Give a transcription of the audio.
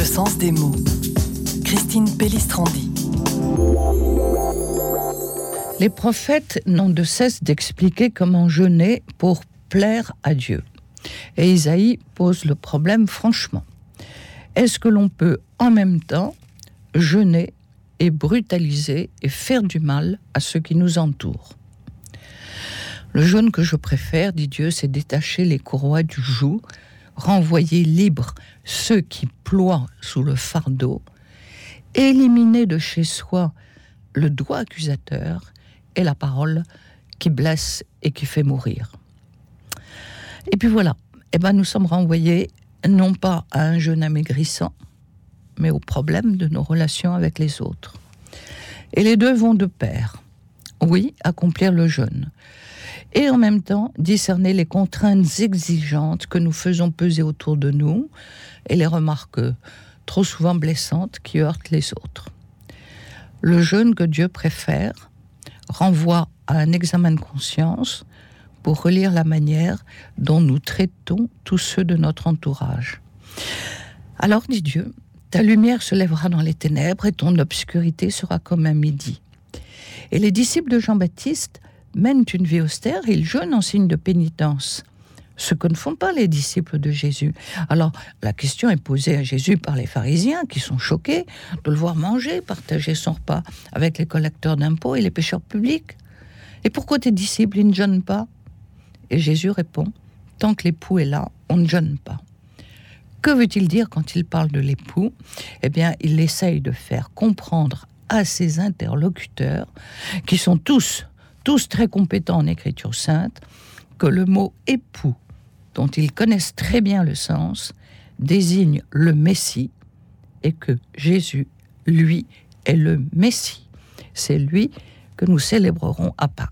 Le sens des mots. Christine Pellistrandi. Les prophètes n'ont de cesse d'expliquer comment jeûner pour plaire à Dieu. Et Isaïe pose le problème franchement. Est-ce que l'on peut en même temps jeûner et brutaliser et faire du mal à ceux qui nous entourent? Le jeûne que je préfère, dit Dieu, c'est détacher les courroies du joug, renvoyer libres ceux qui ploient sous le fardeau, éliminer de chez soi le doigt accusateur et la parole qui blesse et qui fait mourir. Et puis voilà, eh ben nous sommes renvoyés non pas à un jeûne amaigrissant, mais au problème de nos relations avec les autres. Et les deux vont de pair. Oui, accomplir le jeûne. Et en même temps, discerner les contraintes exigeantes que nous faisons peser autour de nous et les remarques trop souvent blessantes qui heurtent les autres. Le jeûne que Dieu préfère renvoie à un examen de conscience pour relire la manière dont nous traitons tous ceux de notre entourage. Alors, dit Dieu, ta lumière se lèvera dans les ténèbres et ton obscurité sera comme un midi. Et les disciples de Jean-Baptiste mènent une vie austère, ils jeûnent en signe de pénitence, ce que ne font pas les disciples de Jésus. Alors la question est posée à Jésus par les pharisiens qui sont choqués de le voir manger, partager son repas avec les collecteurs d'impôts et les pêcheurs publics. Et pourquoi tes disciples ne jeûnent pas? Et Jésus répond, tant que l'époux est là, on ne jeûne pas. Que veut-il dire quand il parle de l'époux? Eh bien, il essaye de faire comprendre à ses interlocuteurs, qui sont tous, tous très compétents en écriture sainte, que le mot époux, dont ils connaissent très bien le sens, désigne le Messie et que Jésus, lui, est le Messie. C'est lui que nous célébrerons à Pâques.